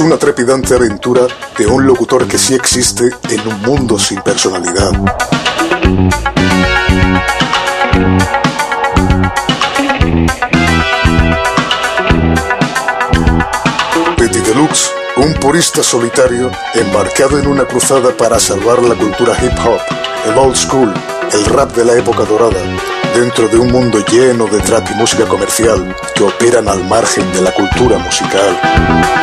una trepidante aventura de un locutor que sí existe en un mundo sin personalidad. Petty Deluxe, un purista solitario embarcado en una cruzada para salvar la cultura hip hop, el old school, el rap de la época dorada, dentro de un mundo lleno de trap y música comercial que operan al margen de la cultura musical.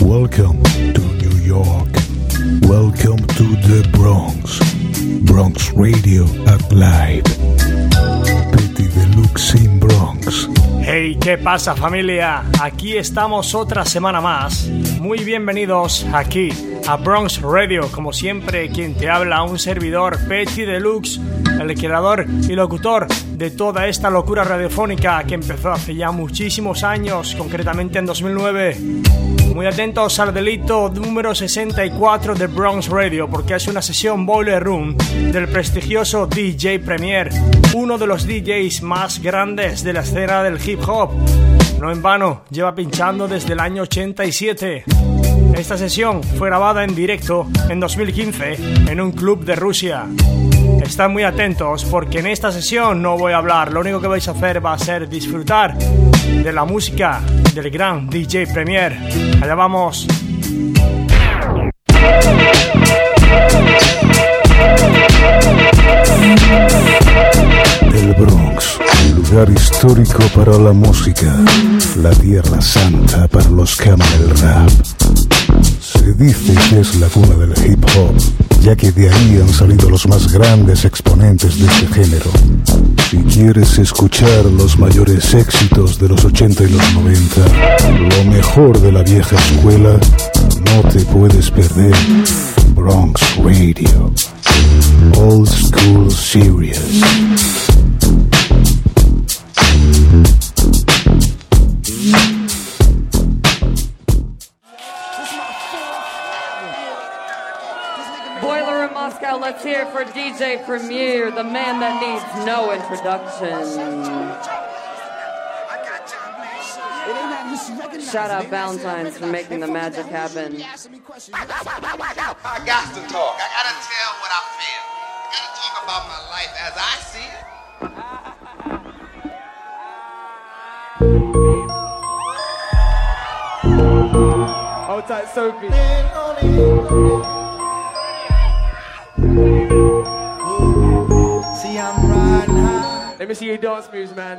Welcome to New York. Welcome to the Bronx. Bronx Radio Applied Pity the Lux in Bronx. Hey, ¿qué pasa familia? Aquí estamos otra semana más. Muy bienvenidos aquí a Bronx Radio, como siempre quien te habla un servidor Petty Deluxe, el creador y locutor de toda esta locura radiofónica que empezó hace ya muchísimos años, concretamente en 2009. Muy atentos al delito número 64 de Bronx Radio porque es una sesión Boiler Room del prestigioso DJ Premier, uno de los DJs más grandes de la escena del hip hop. No en vano, lleva pinchando desde el año 87. Esta sesión fue grabada en directo en 2015 en un club de Rusia. Están muy atentos porque en esta sesión no voy a hablar, lo único que vais a hacer va a ser disfrutar de la música del gran DJ Premier. Allá vamos. El Bronx, lugar histórico para la música, la tierra santa para los que rap. Se dice que es la cuna del hip hop, ya que de ahí han salido los más grandes exponentes de este género. Si quieres escuchar los mayores éxitos de los 80 y los 90, lo mejor de la vieja escuela, no te puedes perder Bronx Radio. Old School Series. Let's hear it for DJ Premier, the man that needs no introduction. Shout out Valentine's for making the magic happen. I got to talk. I gotta tell what I feel. I gotta talk about my life as I see it. Hold tight, Sophie. See, I'm riding high, Let me see your dance moves, man.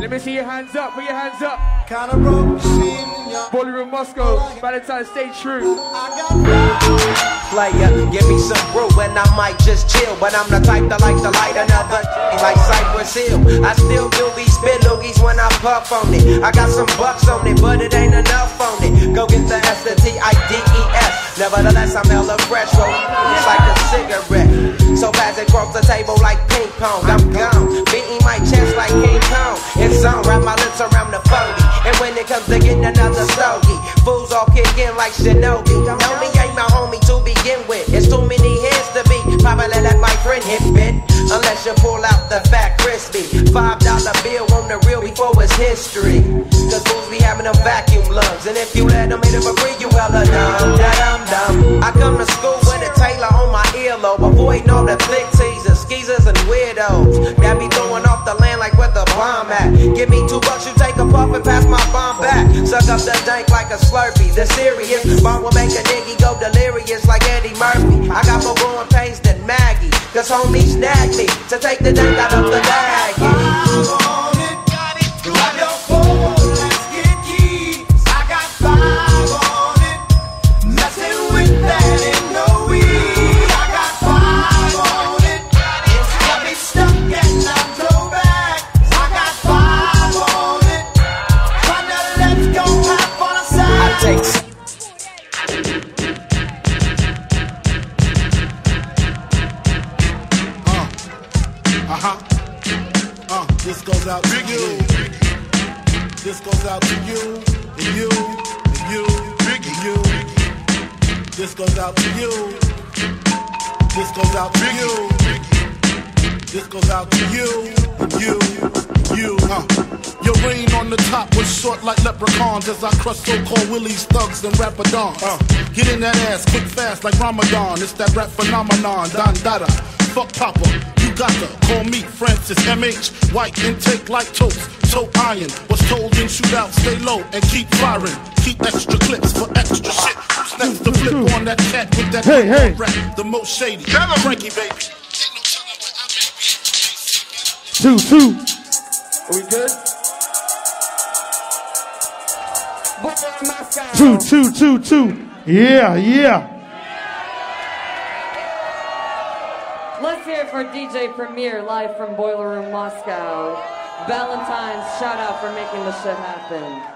Let me see your hands up. Put your hands up. kinda broke, seeing young. Boiler Room Moscow. Valentine's, stay true. I got player. Give me some brew and I might just chill. But I'm the type that like to light another like Cypress Hill. I still do these spit loogies when I puff on it. I got some bucks on it, but it ain't enough on it. Go get the S, the T, I, D, E, S. Nevertheless, I'm hella fresh, roll it's like a cigarette. So fast it cross the table like ping pong. I'm gone, beating my chest like King Kong. It's on, wrap my lips around the phony. And when it comes to getting another stogie, fools all kick in like Shinobi. Homie ain't my homie to begin with. It's too many hands to be. Probably let my friend hit bit. Unless you pull out the fat crispy. Five dollar bill on the real before it's history. Cause fools be having them vacuum lungs. And if you let them hit it for free, you hella dumb. I come to school with a Taylor on my earlobe. Avoiding all the That be throwing off the land like where the bomb at. Give me two bucks, you take a puff and pass my bomb back. Suck up the dank like a slurpee. The serious bomb will make a nigga go delirious like Eddie Murphy. I got more growing pains than Maggie. Cause homie snagged me to take the dank out of the bag. Goes out to you. This goes out to you, and you, and you, and you. This goes out to you. This goes out to you. This goes out to you, you, you. Uh. Your reign on the top was short like leprechauns as I crush so-called willies, thugs, and rapadons. Uh. Get in that ass quick, fast like Ramadan. It's that rap phenomenon, Don Dada. Fuck Papa, you got to call me Francis MH. White intake like toast, toe iron. Was told in shootout, stay low and keep firing. Keep extra clips for extra shit. Who's next to flip on that cat with that Hey, hey. rap? The most shady, Frankie baby. Two, two. Are we good? Boiler Room Moscow. Two, two, two, two. Yeah, yeah. Let's hear it for DJ Premier live from Boiler Room Moscow. Valentine's shout out for making the shit happen.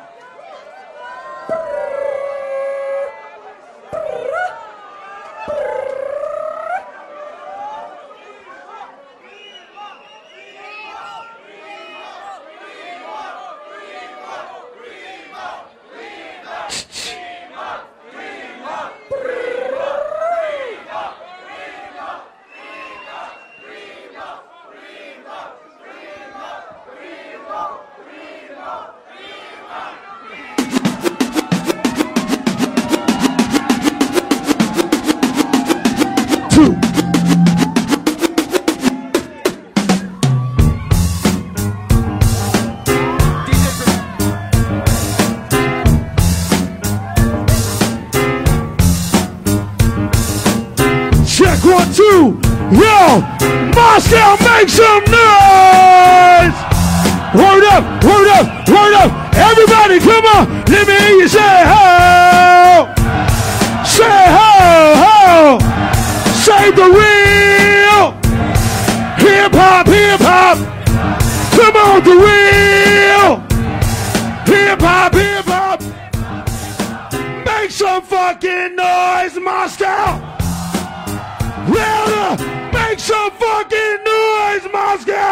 Let's go!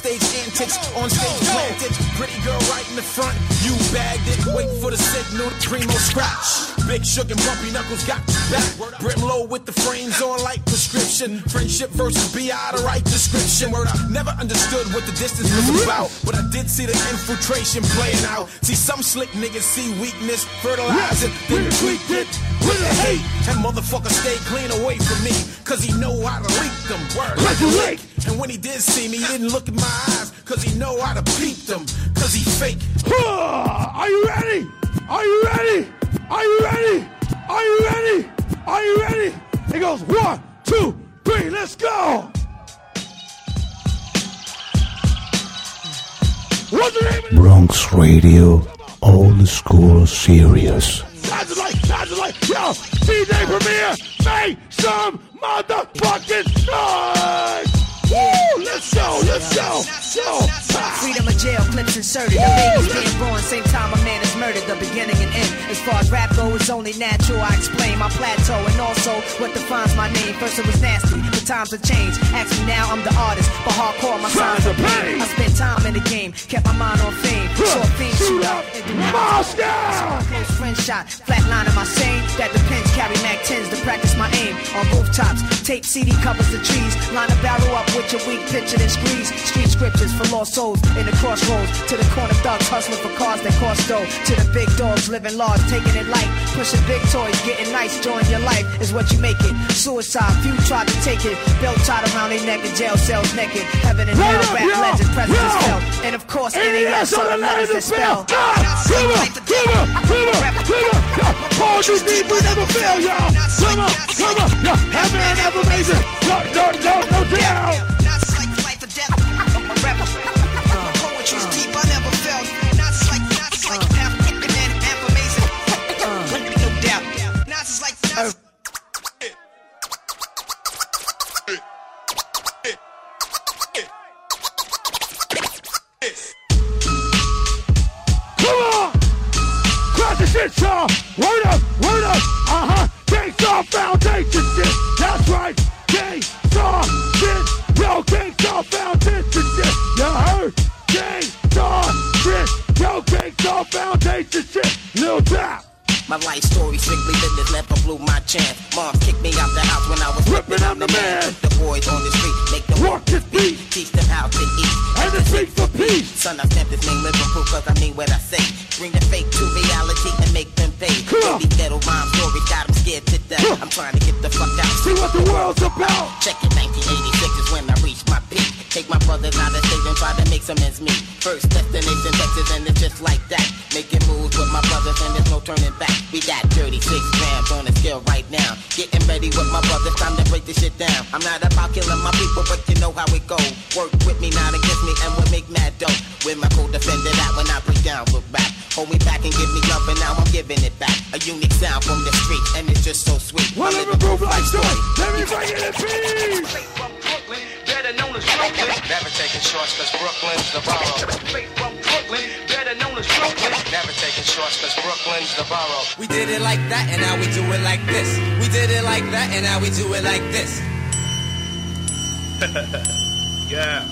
Backstage antics, on stage planted. Pretty girl right in the front, you bagged it. Wait for the signal, primo oh, scratch. Big Shook and Bumpy Knuckles got back. Brim low with the frames on like prescription. Friendship versus BI, the right description. Word, I never understood what the distance was about. But I did see the infiltration playing out. See, some slick niggas see weakness, fertilize it, then tweak it with the hate. And motherfucker stay clean away from me, cause he know how to leak them. Word, Like a lake. And when he did see me, he didn't look in my eyes, cause he know how to peep them, cause he fake. Are you ready? Are you ready? Are you ready? Are you ready? Are you ready? It goes one, two, three, let's go. What's the name of Bronx Radio, old school serious. Sounds like, sounds like, yo, DJ Premier, make some some motherfucking noise! Woo! Let's go, let's go, go. Freedom of jail, clips inserted. The ladies being born, same time a man is murdered. The beginning and end. As far as rap goes, it's only natural. I explain my plateau and also what defines my name. First it was nasty, times have changed. Ask me now, I'm the artist, but hardcore my signs are pain. I spent time in the game, kept my mind on fame. Saw a fiend shoot up and do Moscow. Close friend shot, flatline in my sane. That depends. Carry Mac 10s to practice my aim on rooftops. Tape CD covers the trees. Line a barrel up with your weak picture and squeeze. Street scriptures for lost souls in the crossroads. To the corner thugs hustling for cars that cost dough. To the big dogs living large, taking it light. Pushing big toys, getting nice, join your life is what you make it. Suicide, few tried to take it. Belt tied around their neck in jail cells naked. Heaven and hell, rap yo, legend, presidents yo. fell. And of course, NAS are the letters that spell. Come on, come on, come on, come on. Paul you deep, we never fail, y'all. Come on, come on. Heaven and ever amazing. No, no, no, no doubt. Like this. We did it like that, and now we do it like this. yeah.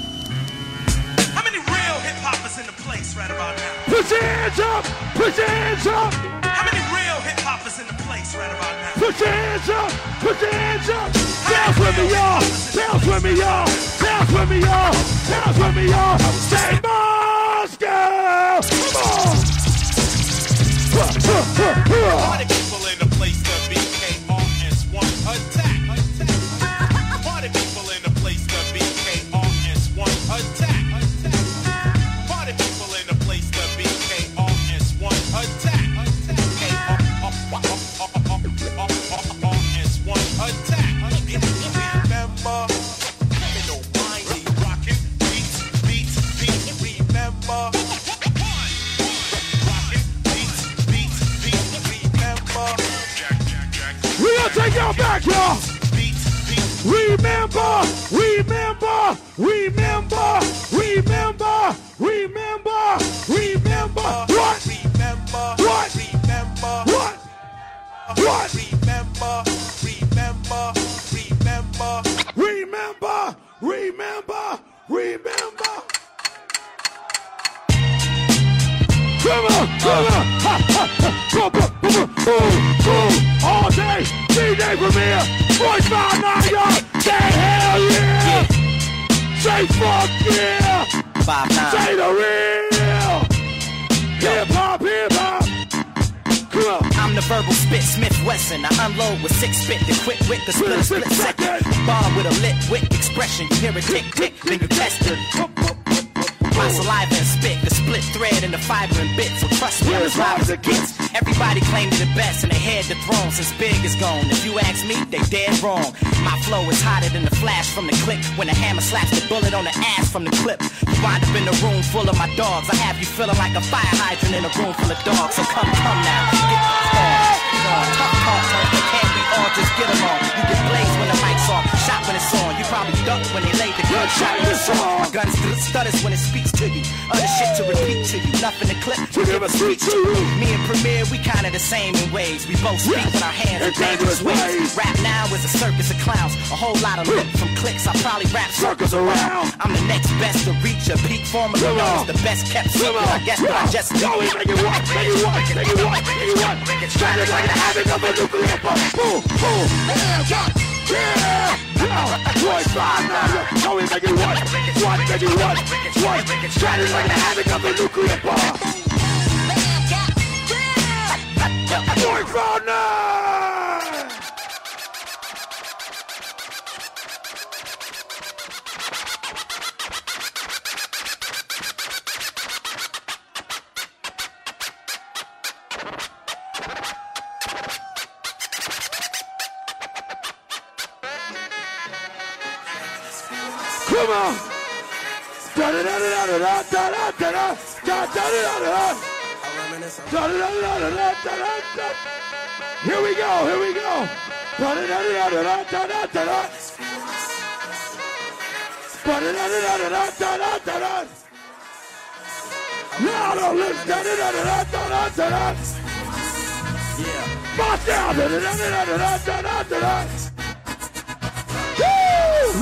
How many real hip hoppers in the place right about now? Put your hands up. Put your hands up. How many real hip hoppers in the place right about now? Put your hands up. Put your hands up. Dance with me, y'all. Dance with me, y'all. Dance with me, y'all. Dance with me, y'all. Say Moscow. Come on. Remember, remember, remember, remember, remember, remember. What? What? What? What? Remember, remember, remember. Remember, remember, remember. Come on, come on. Ha, ha, ha. Boom, boom, boom, boom, boom. All day, DJ Premier, voice my nine yard. Say hell yeah. Say fuck yeah. Five nine. Say the real. Hip hop, hip hop. I'm the verbal spit, Smith Wesson. I unload with six spit, then quit with the split, split second. Bomb with a lit wit expression. You hear it tick, tick, then you test it. My saliva and spit, the split thread and the fiber and bit. So trust me, I'm as live as it gets. Everybody claimed the best and they had the throne since Big is gone. If you ask me, they dead wrong. My flow is hotter than the flash from the click when the hammer slaps the bullet on the ass from the clip. You wind up in a room full of my dogs. I have you feeling like a fire hydrant in a room full of dogs. So come, come now, get the Tough talk, they can't be all just get along. You get blaze when the mic's off, shot when it's on. You probably duck when they lay the gunshot in the song. My gun st- stutters when it speaks to you. Other shit to repeat to you. Nothing to clip to give a speech to you. Me and Premier, we kinda the same in ways. We both speak with our hands in dangerous ways. Rap now is a circus of clowns. A whole lot of lip from clicks. I probably rap circles around. I'm the next best to reach a peak formerly known as the best kept secret. I guess, but I just Go in, make it what, make it what, make it what, make it what. Stranded like the havoc of a nuclear bomb. Boom, boom, yeah, boys, five, now we make one, one, make one, one, shatters like the havoc of a nuclear bomb. Boy, found now! Here we go, here we go.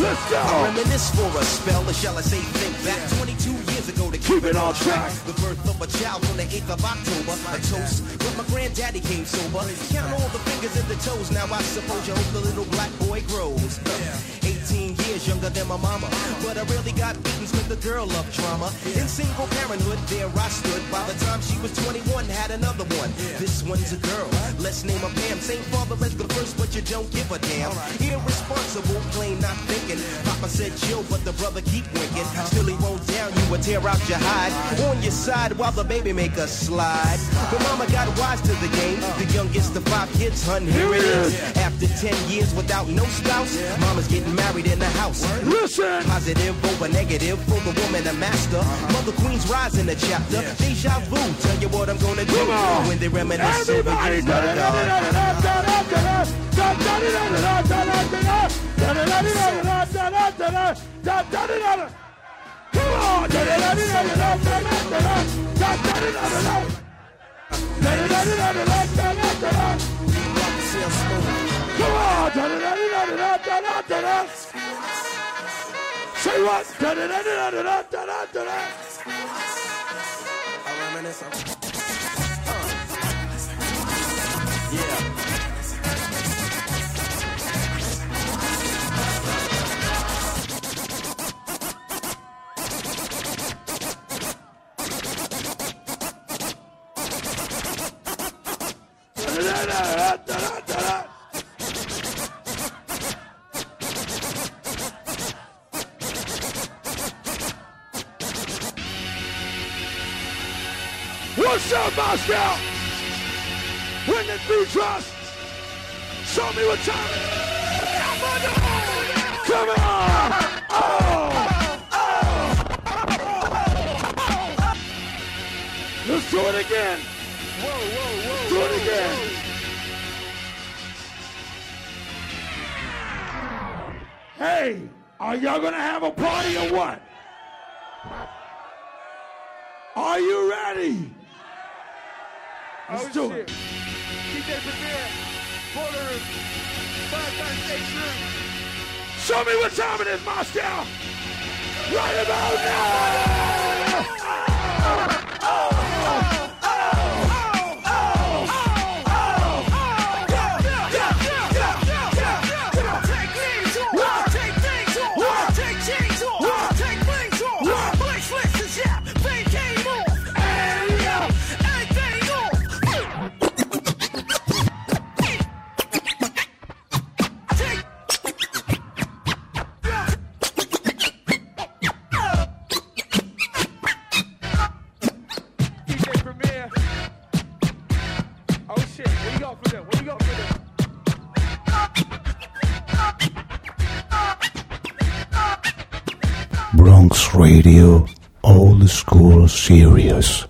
Let's go. I reminisce for a spell, or shall I say think back? 22 years ago to keep, it on track. The birth of a child on the 8th of October, a toast. But my granddaddy came sober. Count all the fingers and the toes. Now I suppose you hope the little black boy grows. 18 years younger than my mama. But I really got beaten with the girl of drama. In single parenthood, there I stood. By the time she was 21, had another one. This one's a girl. Let's name her Pam. Same father as the first, but you don't give a damn. Irresponsible, plain not thinking. Papa said chill, but the brother keep winking. Still he won't down you or tear out your hide. On your side while the baby make a slide. But mama got wise to the game. The youngest of five kids, hun, here it is. After 10 years without no spouse, mama's getting married in the house. Listen. Positive over negative for the woman, a master. Uh-huh. Mother Queen's rise in the chapter. Deja vu, tell you what I'm gonna do Come on. when they reminisce over you, da my da Come on, da da da da da da da da da da da da da da da Da da da da da da da da Come da da da da da da up, Moscow? When the beat drops, show me what time it is. Come on! Oh! Let's do it again. Whoa, whoa, whoa. Do it again. Hey, are y'all gonna have a party or what? Are you ready? Let's oh, do it. DJ Premier, Boiler Room, five times six room. Show me what time it is, Moscow. Right about now. Old school serious.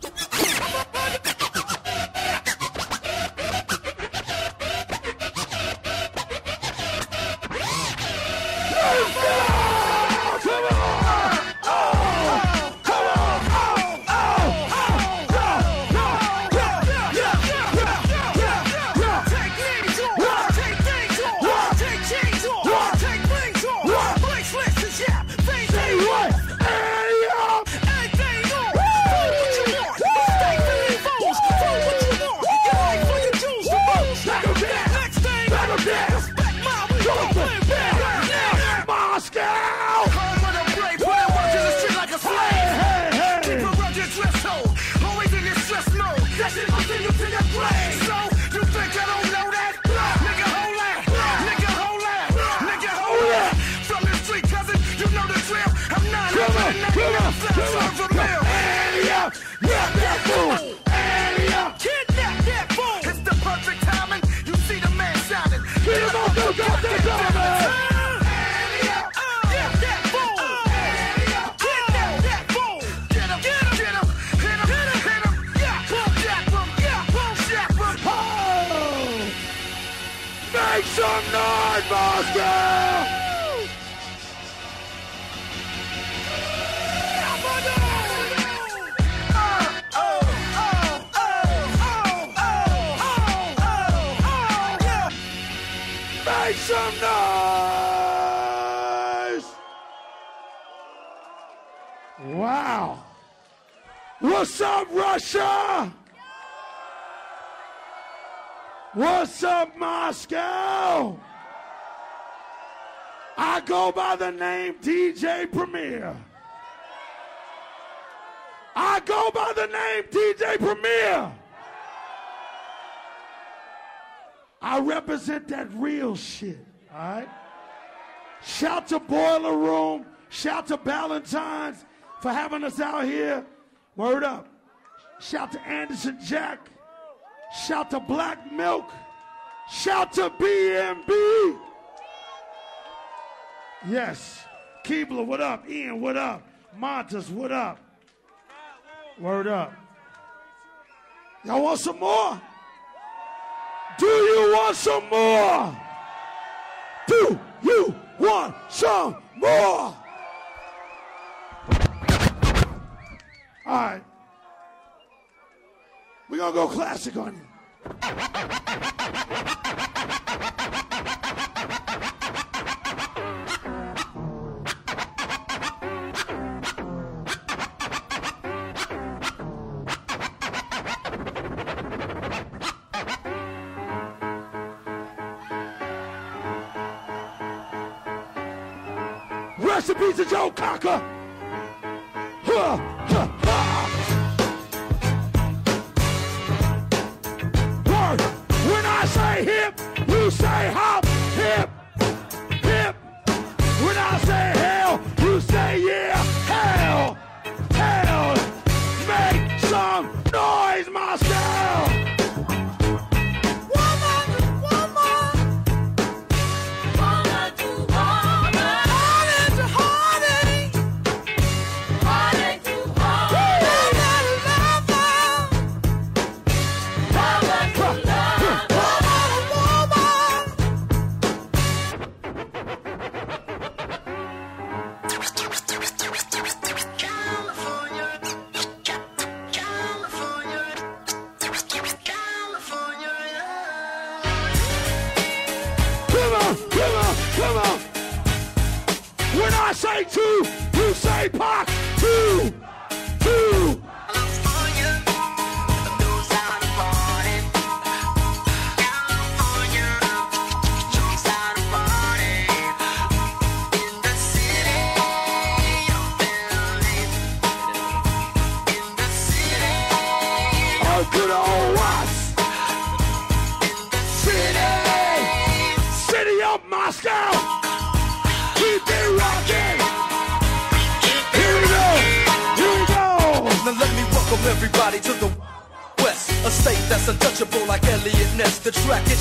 Nord Moscow! Make some noise! Wow! What's up, Russia? What's up, Moscow? I go by the name DJ Premier. I go by the name DJ Premier. I represent that real shit, all right? Shout to Boiler Room. Shout to Valentine's for having us out here. Word up. Shout to Anderson Jack. Shout to Black Milk. Shout to BMB. Yes. Keebler, what up? Ian, what up? Montas? what up? Word up. Y'all want some more? Do you want some more? Do you want some more? All right. We're going to go classic on you. piece of joke, cocker.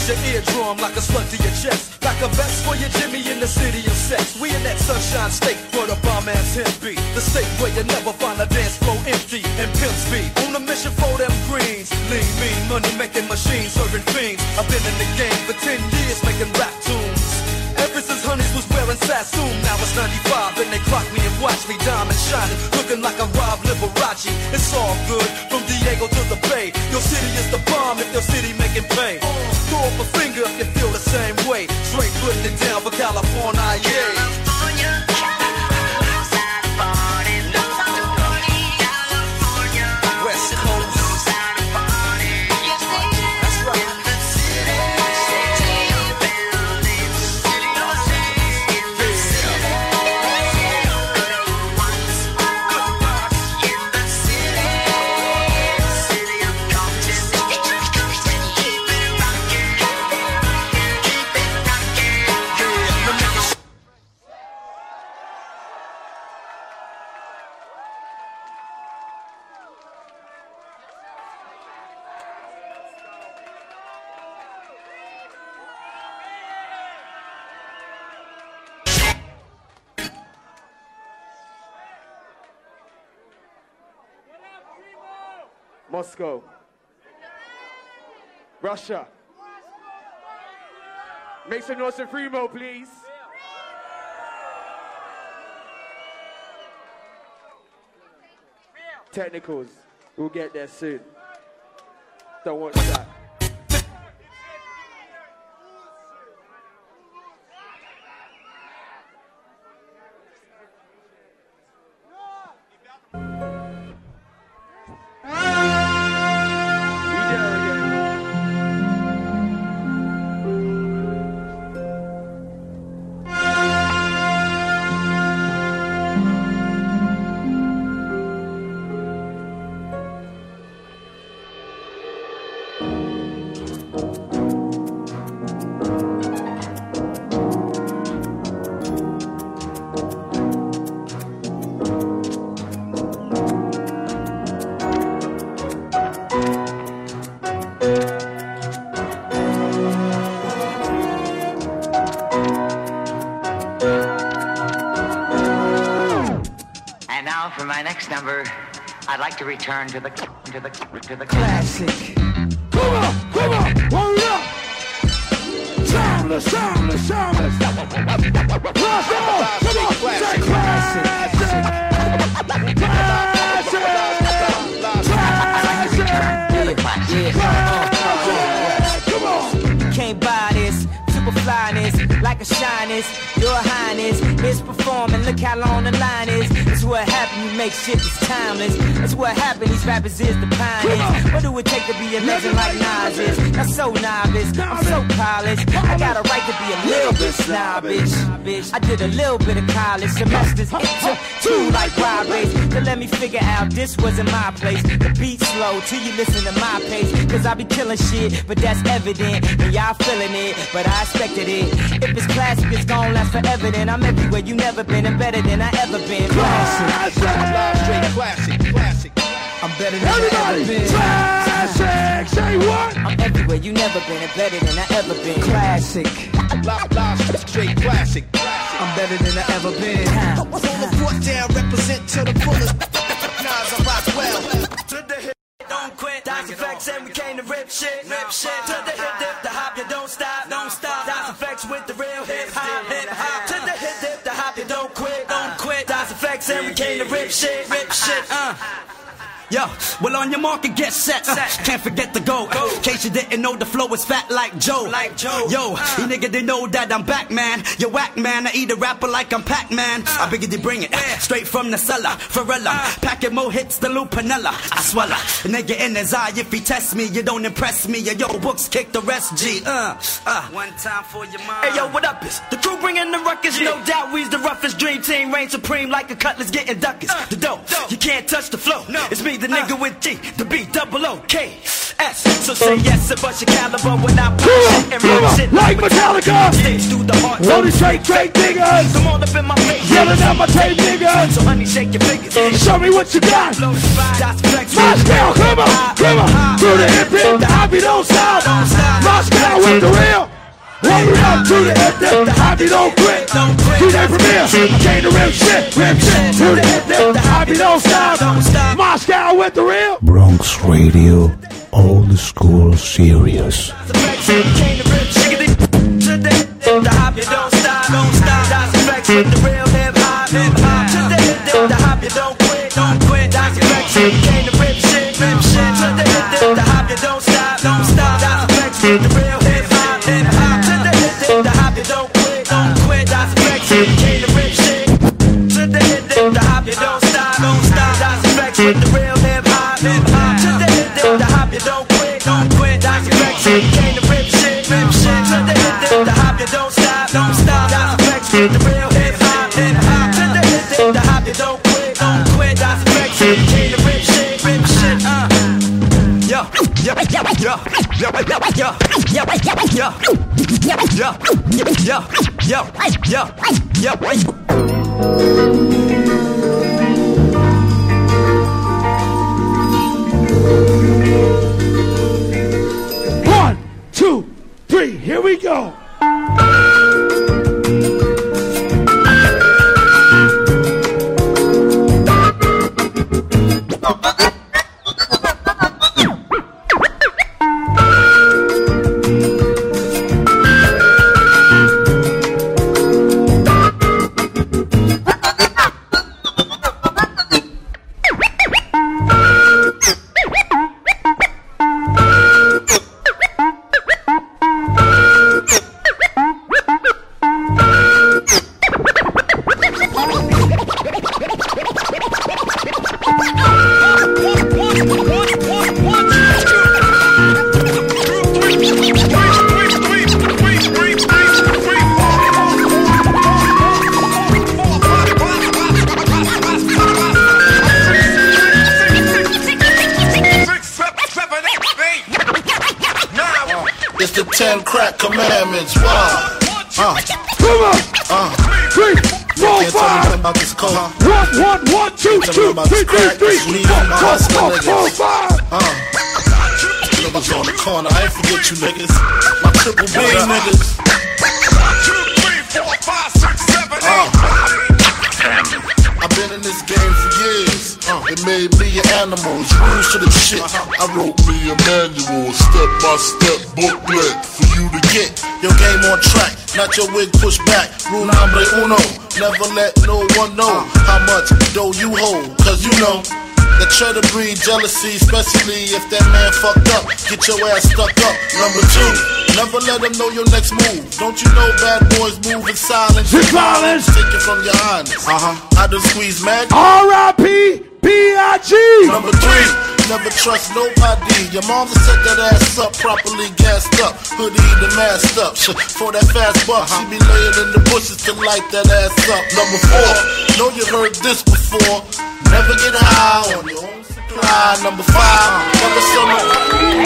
your eardrum like a slug to Moscow. Russia. Make some noise for please. Technicals. We'll get there soon. Don't watch that. My next number, I'd like to return to the to the to the classic. Come on, come on, hold it up. Soundless, soundless, soundless. Let's go. Come on, say classic. Can't buy this. Super flyness, like a shyness. Make shit that's timeless. That's what happened. These rappers is the pioneers. What do it take to be a legend like Nas is? Not so novice. I'm so polished. I got a right to be a little bit snobbish. Bitch, I did a little bit of college semesters. It took two like robberies to let me figure out this wasn't my place. The beat slow till you listen to my pace. Cause I be killing shit, but that's evident. And y'all feeling it, but I expected it. If it's classic, it's gon' last forever. Then I'm everywhere you never been and better than I ever been. Classic. Straight classic, classic. I'm better than I ever been. Classic. Say what? I'm everywhere you never been and better than I ever been. Classic. Live, live, straight classic. I'm better than I ever been. From the foot down, represent to the fullest. Nas, I rock well. To the hip, don't quit. That's effects, and we came to rip shit, rip shit. To the hip, dip, the hop, you don't stop, don't stop. That's effects with the real hip hop, hip hop. To the hip, dip, the hop, you don't quit, don't quit. That's effects, and we came to rip shit, rip shit. Uh. Yo, well on your mark and get set. Uh, can't forget the go. In case you didn't know, the flow is fat like Joe. Like Joe. Yo, you nigga didn't know that I'm back, man. You whack, man. I eat a rapper like I'm Pac-Man. I biggity bring it straight from the cellar. Pharrella, packing more hits than Lou Panella. I swallow. Nigga in his eye, if he test me, you don't impress me. Yo, books kick the rest, G. Uh, uh. One time for your mind. Hey, yo, what up is the crew bringing the ruckus? No doubt we's the roughest dream team. Reign supreme like a cutlass getting duckers. The dope, you can't touch the flow. It's me, the uh. nigga with G, the B, double O, K, S. So say uh. yes and bust your caliber when I pop shit and roll shit Like Metallica. Stage through the heart. These straight, straight niggas. Come on up in my face. Yelling at my tape niggas. So honey, shake your fingers. Uh, show me what you got. Moscow, come on, come on. To the hip hip, the happy don't stop. Moscow with the real. Hold it up to the hip hip, the happy don't quit. DJ Premier, I came to rip shit, rip shit. To the hip hip, the happy don't stop. Moscow with the real. Bronx Radio, old school serious. The hop, you don't stop, don't stop. That's effects with the real with the real hip hop, hip hop. To the hip dip, the hop, you don't quit, don't quit. You came to rip shit, rip shit. To the hip dip, the hop, you don't stop, don't stop. Effects with the real hip hop, hip hop. To the hip dip, the hop, you don't quit, don't quit. You came to rip shit, rip shit. Uh. Yo, yo, Yo, yo, yo, yo, yo, yo, yo, yo, yo, yo, yo, yo, yo. you. Commandments. Wow. Uh, Come on. uh. Three, four, can't tell me five. about this coke. One, one, one, two, two, three, three, three, this weed, four, four, four, five. Uh. Niggas on the corner, I ain't forget you niggas. My triple B niggas. It made me an animal. Rules to the shit. I wrote me a manual, step by step booklet for you to get your game on track. Not your wig pushed back. Rule number uno. Never let no one know how much dough you hold. Cause you know. That try to breed jealousy, especially if that man fucked up. Get your ass stuck up. Number two, never let them know your next move. Don't you know bad boys move in silence? In silence. Take it from your highness. Uh huh. I done squeeze mad. R.I.P. B.I.G. Number three, never trust nobody. Your mom set that ass up properly gassed up, hoodie the masked up. For that fast buck, she be laying in the bushes to light that ass up. Number four, know you heard this before. Never get high on your own supply. Number five.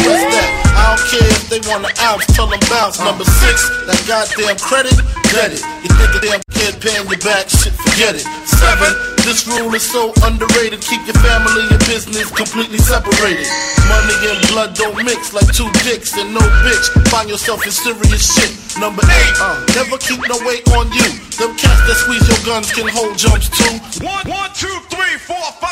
What's that? I don't care if they want an ounce, tell them bounce. Number six, that goddamn credit, get it. You think a damn kid paying you back, shit, forget it. Seven, this rule is so underrated. Keep your family and business completely separated. Money and blood don't mix like two dicks and no bitch. Find yourself in serious shit. Number eight, uh, never keep no weight on you. Them cats that squeeze your guns can hold jumps too. One, one, two, three, four, five.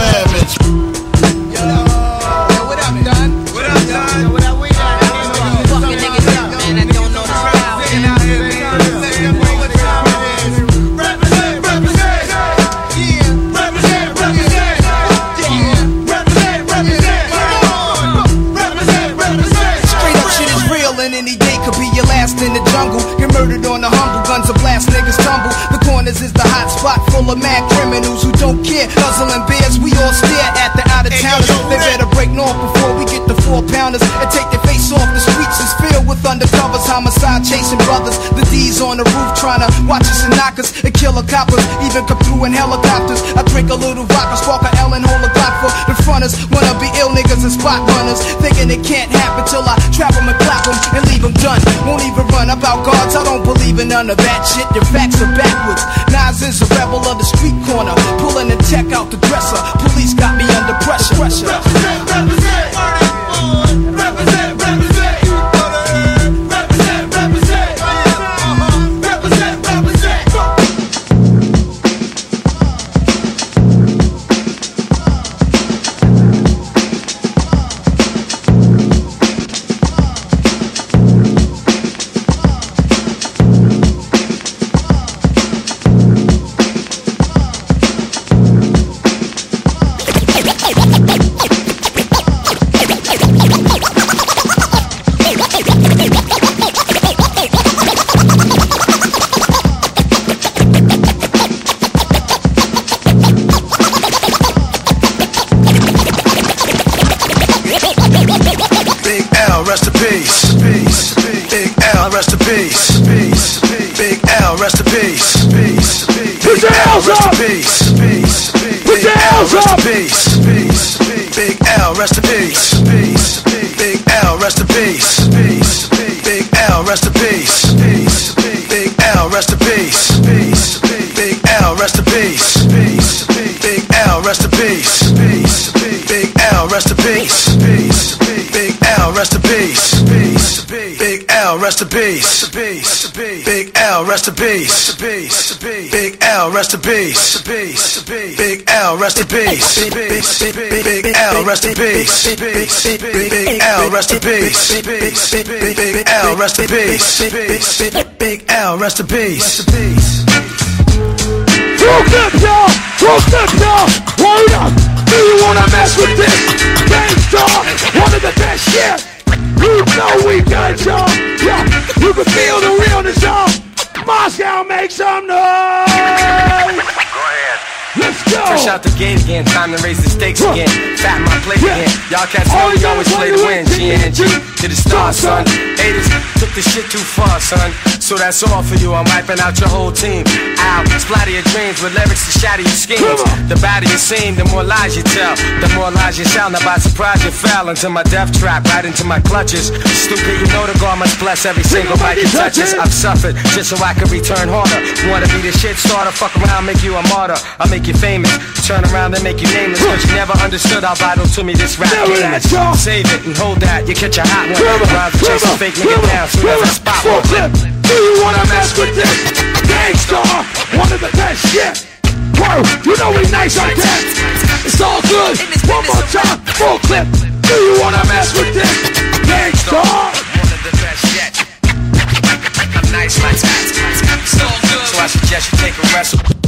Commandments. Homicide chasing brothers. The D's on the roof trying to watch us and knock us and kill a coppers. Even come through in helicopters. I drink a little vodka, spark a L and hold a Glock for the fronters. Wanna be ill niggas and spot runners. Thinking it can't happen till I trap trap 'em and clap clap 'em and leave leave 'em done. Won't even run about guards, I don't believe in none of that shit. Your facts are backwards. Nas is a rebel of the street corner. Pulling the tech out the dresser. Police got me under pressure. pressure. Peace. Your L's rest in peace. Big L, rest in peace. Big L, rest in peace. Big L, rest in peace. Big L, rest in peace. Big L, rest in peace. Big L, rest in peace. Big L, rest in peace. Big L, rest in peace. Big L, rest in peace. Big L, rest in peace. Big L, rest in peace. Big L, rest in peace. Big L, rest in peace. Big L, rest in peace. Big L, rest in peace. Big L, rest in peace. Up, y'all! Up, y'all! Word up! Do you wanna mess with this? Gang Starr, one of the best, yeah! You know we got y'all! Yeah, you can feel the realness, y'all! Moscow, make some noise! Go ahead. Let's go! Fresh out the gate again, time to raise the stakes again. Fatten my plate again. Y'all cats know we always play to win. G and G to the stars, son. Haters took the shit too far, son. So that's all for you. I'm wiping out your whole team. Ow, splatter your dreams with lyrics to shatter your schemes. The badder you seem, the more lies you tell. The more lies you sound. Now by surprise you fell into my death trap, right into my clutches. Stupid, you know the God must bless every single mic he touches. I've suffered just so I can return harder. Wanna be the shit starter? Fuck around, make you a martyr. I'll make you famous. Turn around and make you nameless. Cause you never understood how vital to me this rap Never game let is. Save it and hold that. You catch a hot one. Rhymes chasing on, fake nigga down. Full clip. Do you wanna mess with this? Gang Starr, one of the best shit. Whoa, you know we nice on that. It's all good. One more time, full clip. Do you wanna mess with this? Gang Starr. One of the best yet. I'm nice like that. It's all good. So I suggest you take a wrestle.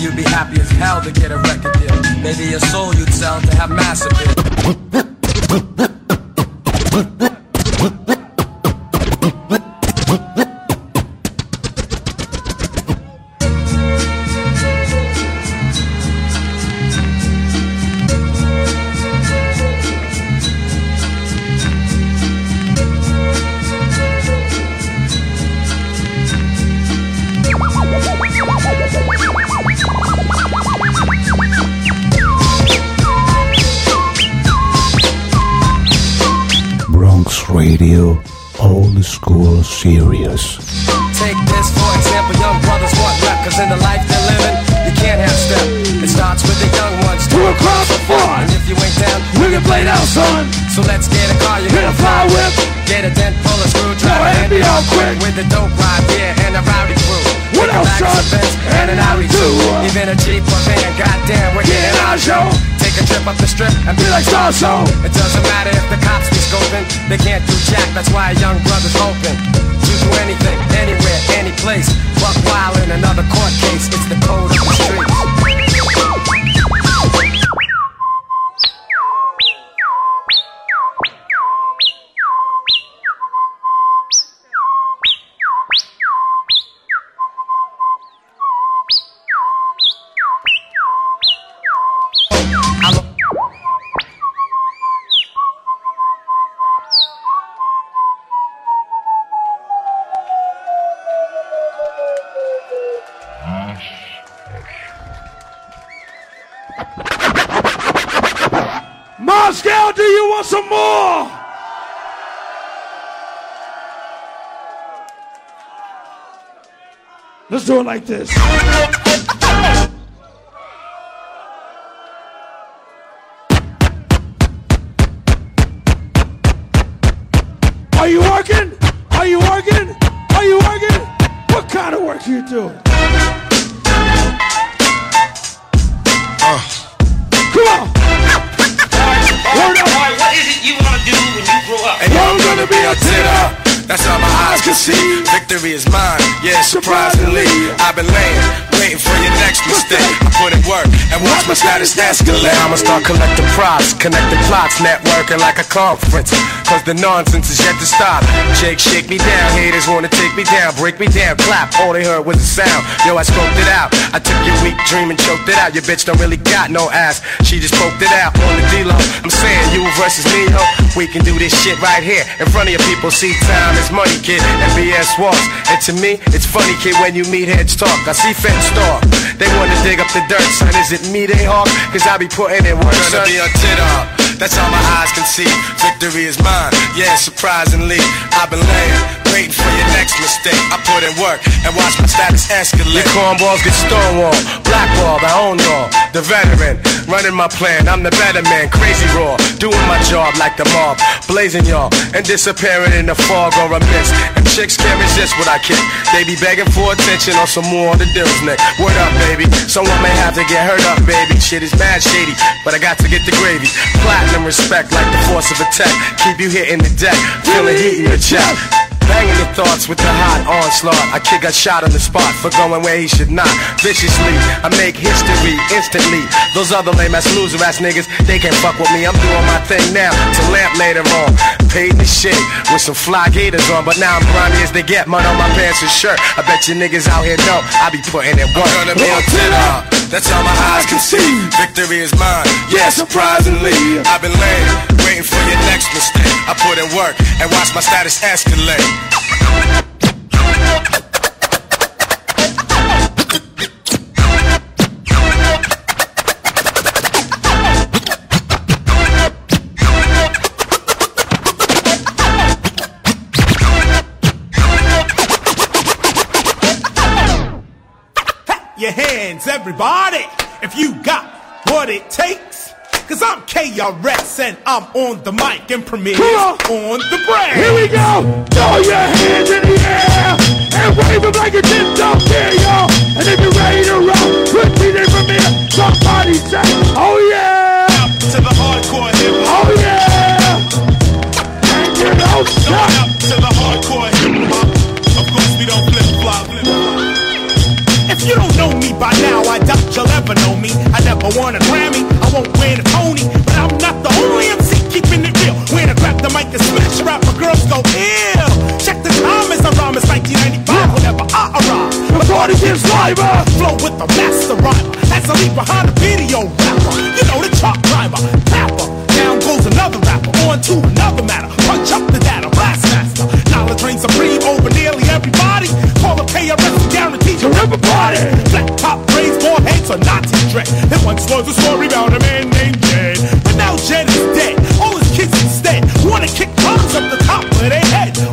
You'd be happy as hell to get a record deal. Maybe a soul you'd sell to have mass like so-so. It doesn't matter if the cops be scoping, they can't do jack. That's why a young brother's open. to do anything, anywhere, any place. Buck wild in another court case. It's the code of the streets. Let's do it like this. Are you working? Are you working? Are you working? What kind of work are you doing? Status escalate. Now I'ma start collecting props, connecting plots, networking like a conference. Cause the nonsense is yet to stop. Jake, shake me down. Haters wanna take me down, break me down, clap. All they heard was the sound. Yo, I scoped it out. I took your weak dream and choked it out. Your bitch don't really got no ass. She just poked it out on the D-Lo. I'm saying you versus me, ho. We can do this shit right here in front of your people. See, time is money, kid, and BS walks. And to me, it's funny, kid, when you meet heads talk. I see feds talk. They wanna dig up the dirt, son. Is it me they hawk? Cause I be putting in work. Gonna be a tit up. That's all my eyes can see. Victory is mine. Yeah, surprisingly, I've been laying, waiting for your next mistake. I put in work and watch my status escalate. Your cornballs get stonewall, blackball, I own y'all. The veteran, running my plan. I'm the better man, crazy raw, doing my job like the mob, blazing y'all and disappearing in the fog or a mist. And chicks can't resist what I kick. They be begging for attention or some more on the deal's neck. Word up, baby. Someone may have to get hurt up, baby. Shit is mad shady, but I got to get the gravy. Platinum respect like the force of attack. Keep you hitting the deck, feeling heat in your chest. Banging the thoughts with the hot onslaught. I kid got shot on the spot for going where he should not. Viciously, I make history instantly. Those other lame ass loser ass niggas, they can't fuck with me. I'm doing my thing now to lamp later on. Paid the shit with some fly gators on, but now I'm grimy as they get. Mud on my pants and shirt. I bet you niggas out here know I be putting in work. Gonna be a tit up. That's all my eyes can see. Victory is mine. Yeah, surprisingly, I've been laying, waiting for your next mistake. I put in work and watch my status escalate. your hands, everybody, if you got what it takes. Cause I'm KRS and I'm on the mic and Premier on the brand. Here we go. Throw your hands in the air and wave them like you just don't care, y'all. And if you're ready to put me in from here. Somebody say, oh yeah. To the hardcore hip hop. Oh yeah. And you stop. Up to the hardcore hip hop. Of course we don't flip you'll ever know me. I never won a Grammy, I won't win a Tony, but I'm not the only MC keeping it real. When I grab the mic and smash rap, my girls go ill. Check the as I rhyme, it's 1995 whenever I arrive. The party gets liver. Flow with the master rhymer, as I leave behind a video rapper. You know the chalk climber, tapper. Down goes another rapper, on to another matter. Punch up the data, blast master. Knowledge reigns supreme everybody. Call a KRS guarantee to everybody. Flat top braids, more heads, or Nazi dread. There once was a story about a man named Jed. But now Jed is dead. All his kids instead wanna kick bombs up the top of their head.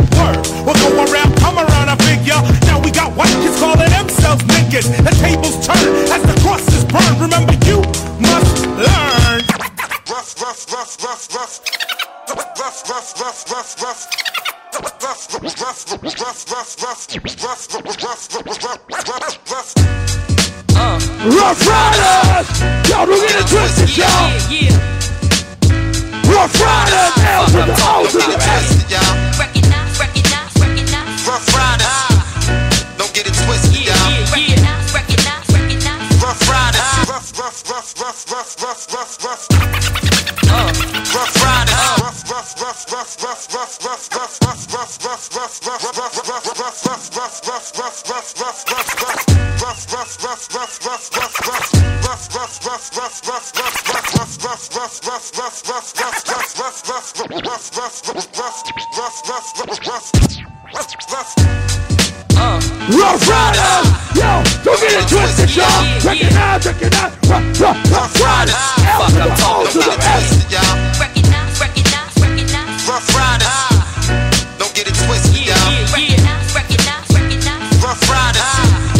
It out, check it out. Rough, rough, Ruff Ryders. L to the O to the S. Ruff Ryders. Don't get it twisted, y'all. Ruff Ryders.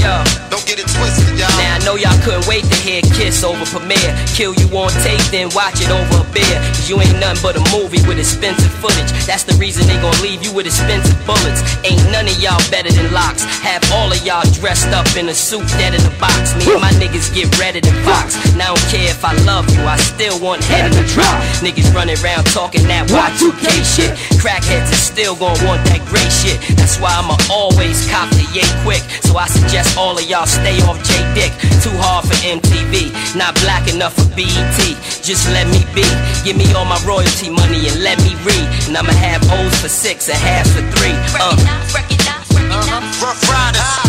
Ah, Don't get it twisted, y'all. Now I know y'all couldn't wait to hear Kiss over Premier. Kill you on tape, then watch it over a beer. Cause you ain't nothing but a movie with expensive footage. That's the reason they gon' leave you with expensive bullets. Ain't none of y'all better than Lox. Have all of y'all dressed up in a suit dead in a box. Me and my niggas get redder than Fox. Now I don't care if I love you, I still want head in the drop. Niggas running around talking that Y2K shit. Crackheads is still gon' want that great shit. That's why I'ma always cop the yay quick. So I suggest all of y'all stay off J Dick. Too hard for MTV, not black enough for BET. Just let me be. Give me all my royalty money and let me read. And I'ma have O's for six and halves for three. Uh. Ruff Ryders.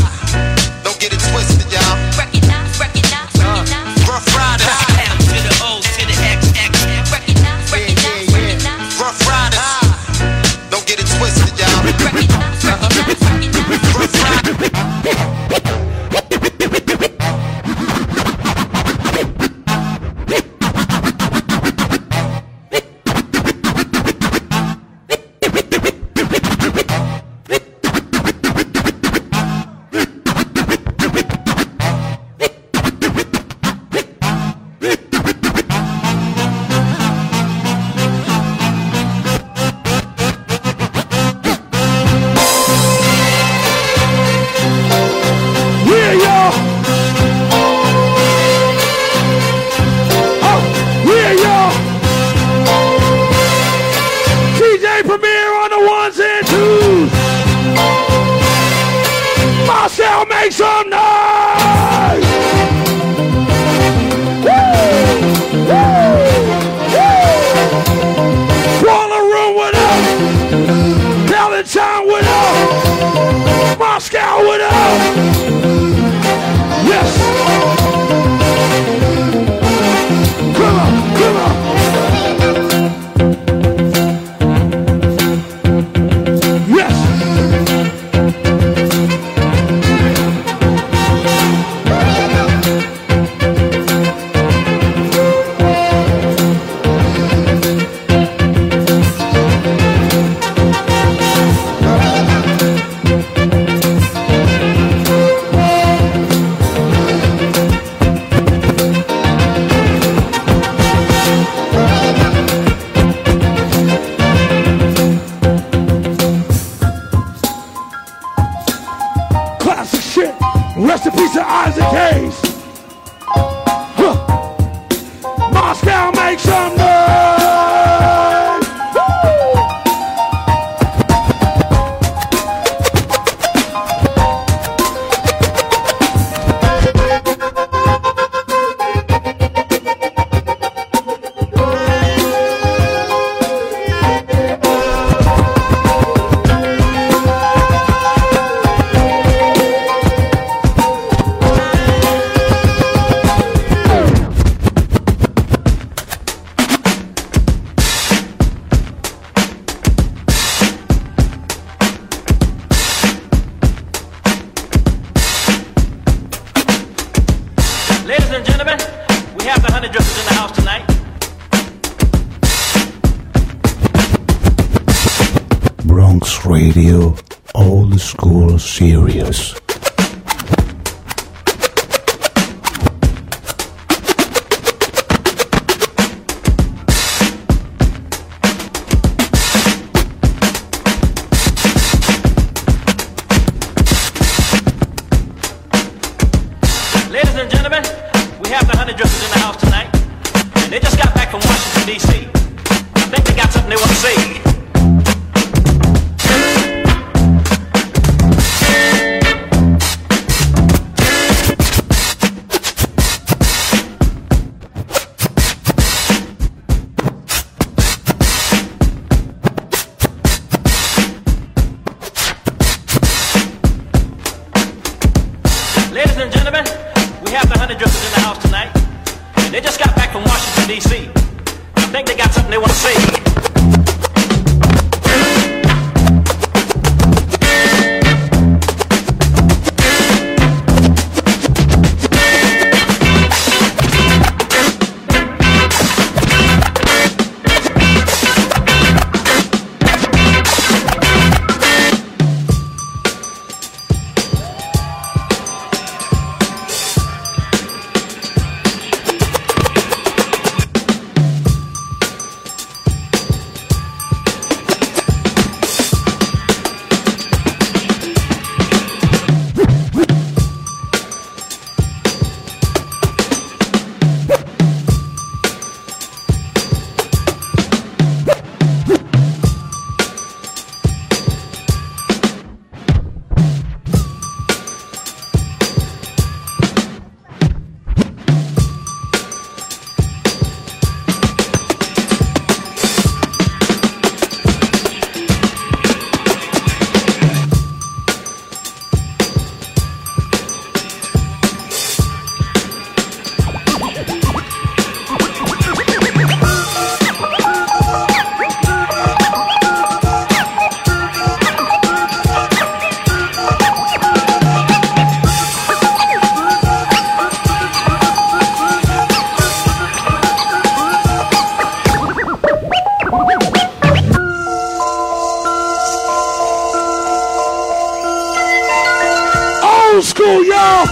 Old school, y'all.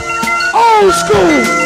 Old school.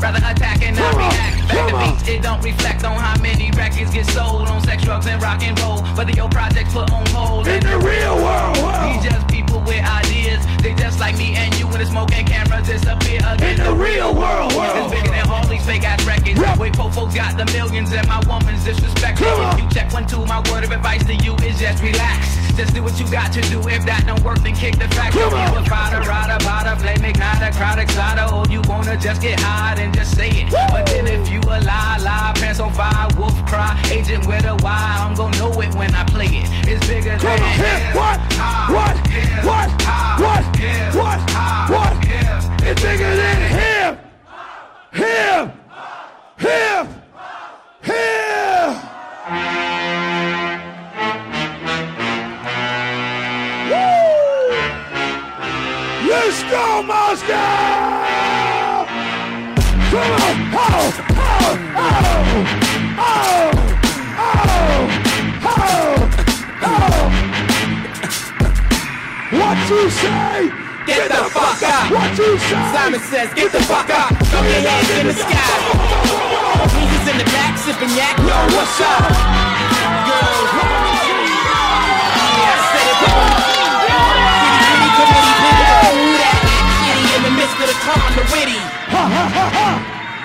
Rather attack and not react. Back to beats, it don't reflect on how many records get sold on sex, drugs, and rock and roll. Whether your project's put on hold. In the real world, We just people with ideas. They just like me and you when the smoke and cameras disappear again. In the real world, world. It's bigger than all these fake ass records. Wait, folks got the millions and my woman's disrespected. If you check one, two, my word of advice to you is just relax. Just do what you got to do. If that don't work, then kick the fact. If you a fighter, rider, bada, flame, igniter, crowd exciter, or you wanna just get high and just say it. But then if you a lie, lie, pants on fire, wolf cry, agent with a Y, I'm gonna know it when I play it. It's bigger Come than on, here. What? What? What? What? What? What? It's bigger than. Him. Him. Him. Go, Moscow! Come on! Oh! Oh! Oh! Oh! Oh! Oh! What you say? Get the fuck up. What you say? Simon says, get the fuck up. Throw your hands in the sky. brothers in the back sipping yak. Yo, what's up? In the of the ha, ha, ha.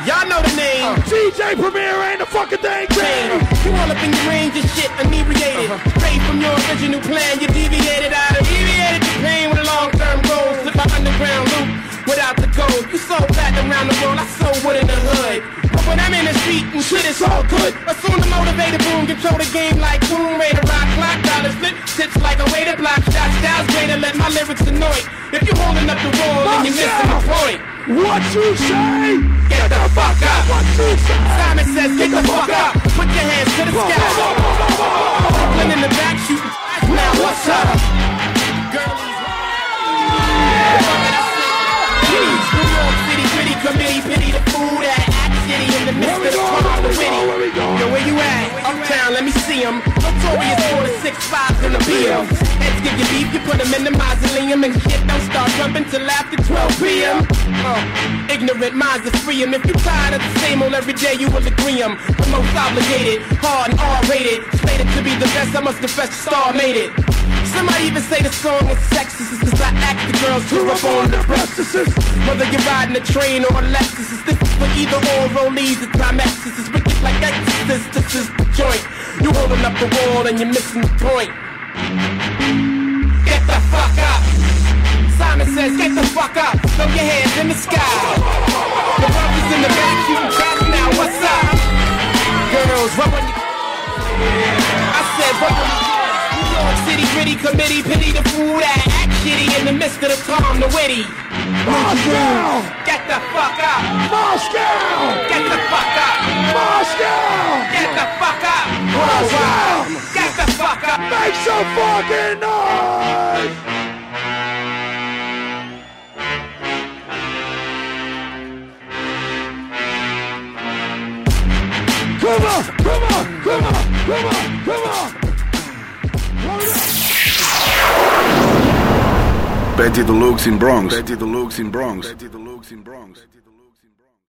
Y'all know the name. Uh, DJ Premier ain't a fucking thing, Chain. You all up in your range of shit, inebriated. Uh-huh. Straight from your original plan, you deviated out of deviated the pain with a long-term goal. Slip my underground loop without the gold. You so fat around the world, I so wood in the hood. But when I'm in the street and shit, it's all good. Assume the motivated boom, control the game like boom, Tomb Raider, rock clock, dollars flip, tips like a way to block shots, styles greater, let my lyrics annoy. If you up the wall, then you're missing the point. What you say? Get the fuck up. What you say? Simon says, get the fuck up. Put your hands to the sky. Brooklyn in the back shooting. Now what's up? Girlies. Please, New York City, gritty committee, pity the fool that act shitty in the of the crowd, the witty. Yo, where you at? Uptown, let me see him. Notorious for the six fives and the BM. Heads get your beef, you put them in the mausoleum and shit don't start jumping till after 12 p.m. Uh, ignorant minds are free 'em. If you tired of the same old every day, you will agree 'em. The most obligated, hard and R-rated. Slated to be the best, I must confess the star made it. Somebody even say the song is sexist Cause I act the girls to up on the breasts Whether you're riding a train or a Lexus This is for either or rollies The Timexes is wicked like exorcist This is the joint. You holding up the wall and you're missing the point. Get the fuck up. Simon says get the fuck up. Throw your hands in the sky. The brothers in the back shooting shots now What's up? Girls, rub on your I said rub on your New York City gritty committee pity the fool that act shitty in the midst of the calm, the witty. Moscow! Get the fuck up! Moscow! Get the fuck up! Moscow! Get the fuck up! Moscow! Get the fuck up! Make some fucking noise! Come on, come on, come on, come on, come on! Betty Deluxe in Bronx. Betty Deluxe in Bronx. Betty Deluxe in Bronx.